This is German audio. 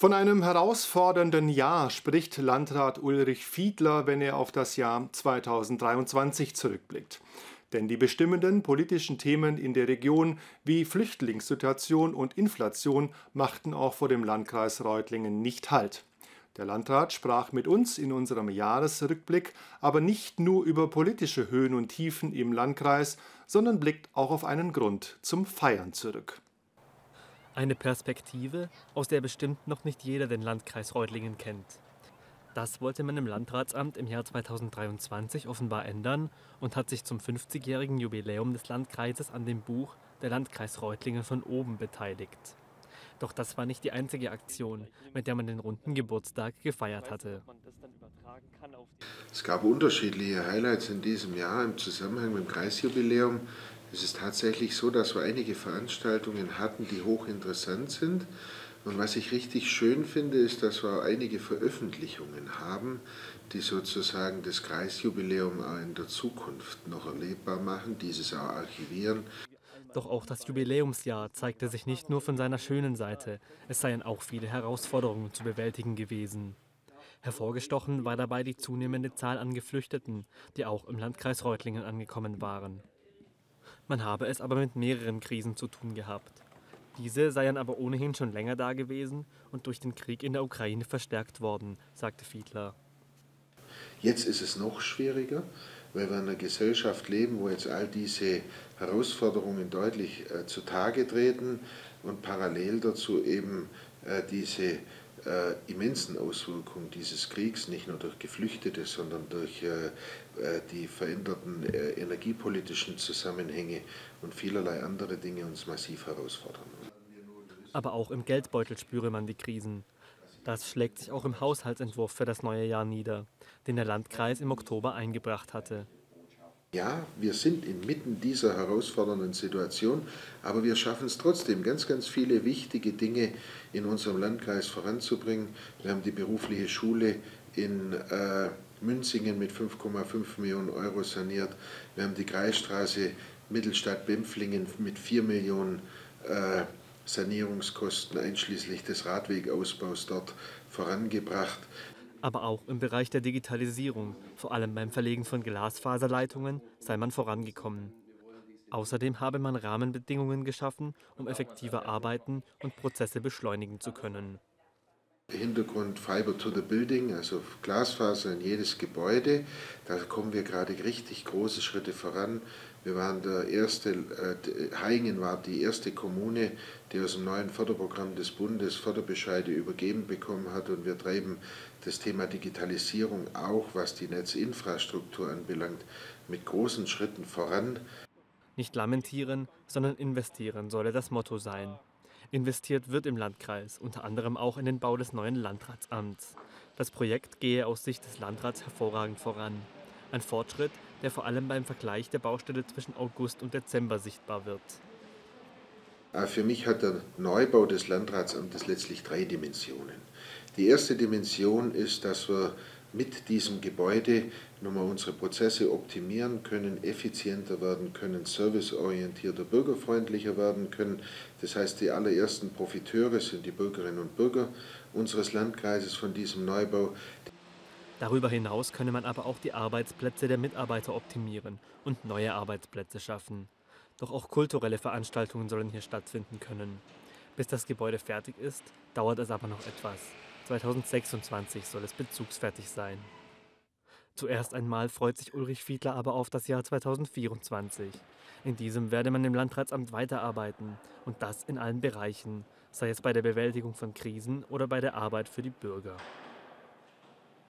Von einem herausfordernden Jahr spricht Landrat Ulrich Fiedler, wenn er auf das Jahr 2023 zurückblickt. Denn die bestimmenden politischen Themen in der Region wie Flüchtlingssituation und Inflation machten auch vor dem Landkreis Reutlingen nicht Halt. Der Landrat sprach mit uns in unserem Jahresrückblick aber nicht nur über politische Höhen und Tiefen im Landkreis, sondern blickt auch auf einen Grund zum Feiern zurück. Eine Perspektive, aus der bestimmt noch nicht jeder den Landkreis Reutlingen kennt. Das wollte man im Landratsamt im Jahr 2023 offenbar ändern und hat sich zum 50-jährigen Jubiläum des Landkreises an dem Buch Der Landkreis Reutlingen von oben beteiligt. Doch das war nicht die einzige Aktion, mit der man den runden Geburtstag gefeiert hatte. Es gab unterschiedliche Highlights in diesem Jahr im Zusammenhang mit dem Kreisjubiläum. Es ist tatsächlich so, dass wir einige Veranstaltungen hatten, die hochinteressant sind. Und was ich richtig schön finde, ist, dass wir einige Veröffentlichungen haben, die sozusagen das Kreisjubiläum auch in der Zukunft noch erlebbar machen, dieses auch archivieren. Doch auch das Jubiläumsjahr zeigte sich nicht nur von seiner schönen Seite, es seien auch viele Herausforderungen zu bewältigen gewesen. Hervorgestochen war dabei die zunehmende Zahl an Geflüchteten, die auch im Landkreis Reutlingen angekommen waren. Man habe es aber mit mehreren Krisen zu tun gehabt. Diese seien aber ohnehin schon länger da gewesen und durch den Krieg in der Ukraine verstärkt worden, sagte Fiedler. Jetzt ist es noch schwieriger, weil wir in einer Gesellschaft leben, wo jetzt all diese Herausforderungen deutlich äh, zutage treten und parallel dazu eben äh, diese äh, immensen Auswirkungen dieses Kriegs, nicht nur durch Geflüchtete, sondern durch äh, äh, die veränderten äh, energiepolitischen Zusammenhänge und vielerlei andere Dinge uns massiv herausfordern. Aber auch im Geldbeutel spüre man die Krisen. Das schlägt sich auch im Haushaltsentwurf für das neue Jahr nieder, den der Landkreis im Oktober eingebracht hatte. Ja, wir sind inmitten dieser herausfordernden Situation, aber wir schaffen es trotzdem, ganz, ganz viele wichtige Dinge in unserem Landkreis voranzubringen. Wir haben die berufliche Schule in äh, Münzingen mit 5,5 Millionen Euro saniert. Wir haben die Kreisstraße Mittelstadt-Bempflingen mit 4 Millionen äh, Sanierungskosten einschließlich des Radwegausbaus dort vorangebracht aber auch im Bereich der Digitalisierung, vor allem beim Verlegen von Glasfaserleitungen, sei man vorangekommen. Außerdem habe man Rahmenbedingungen geschaffen, um effektiver arbeiten und Prozesse beschleunigen zu können. Hintergrund Fiber to the Building, also Glasfaser in jedes Gebäude. Da kommen wir gerade richtig große Schritte voran. Wir waren der erste, äh, Haingen war die erste Kommune, die aus dem neuen Förderprogramm des Bundes Förderbescheide übergeben bekommen hat und wir treiben das Thema Digitalisierung auch, was die Netzinfrastruktur anbelangt, mit großen Schritten voran. Nicht lamentieren, sondern investieren solle das Motto sein. Investiert wird im Landkreis, unter anderem auch in den Bau des neuen Landratsamts. Das Projekt gehe aus Sicht des Landrats hervorragend voran. Ein Fortschritt, der vor allem beim Vergleich der Baustelle zwischen August und Dezember sichtbar wird. Äh, für mich hat der Neubau des Landratsamtes letztlich drei Dimensionen. Die erste Dimension ist, dass wir mit diesem Gebäude nochmal unsere Prozesse optimieren können, effizienter werden können, serviceorientierter, bürgerfreundlicher werden können. Das heißt, die allerersten Profiteure sind die Bürgerinnen und Bürger unseres Landkreises von diesem Neubau. Darüber hinaus könne man aber auch die Arbeitsplätze der Mitarbeiter optimieren und neue Arbeitsplätze schaffen. Doch auch kulturelle Veranstaltungen sollen hier stattfinden können. Bis das Gebäude fertig ist, dauert es aber noch etwas. 2026 soll es bezugsfertig sein. Zuerst einmal freut sich Ulrich Fiedler aber auf das Jahr 2024. In diesem werde man im Landratsamt weiterarbeiten und das in allen Bereichen, sei es bei der Bewältigung von Krisen oder bei der Arbeit für die Bürger.